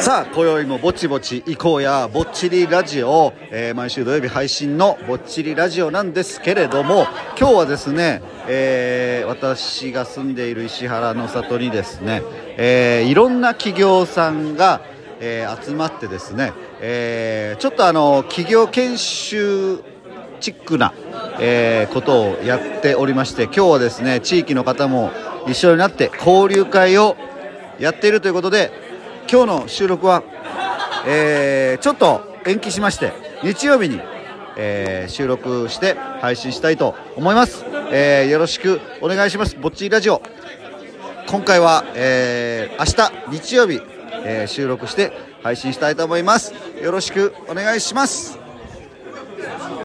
さあ今宵もぼちぼち行こうやぼっちりラジオ、えー毎週土曜日配信のぼっちりラジオなんですけれども今日はですね、えー私が住んでいる石原の里にですね、えーいろんな企業さんが、え集まってですね、えちょっとあの企業研修チックな、えことをやっておりまして今日はですね地域の方も一緒になって交流会をやっているということで今日の収録は、えーちょっと延期しまして日曜日に、えー収録して配信したいと思います、えーよろしくお願いします。ぼっちラジオ。今回は、えー明日日曜日、えー収録して配信したいと思います。よろしくお願いします。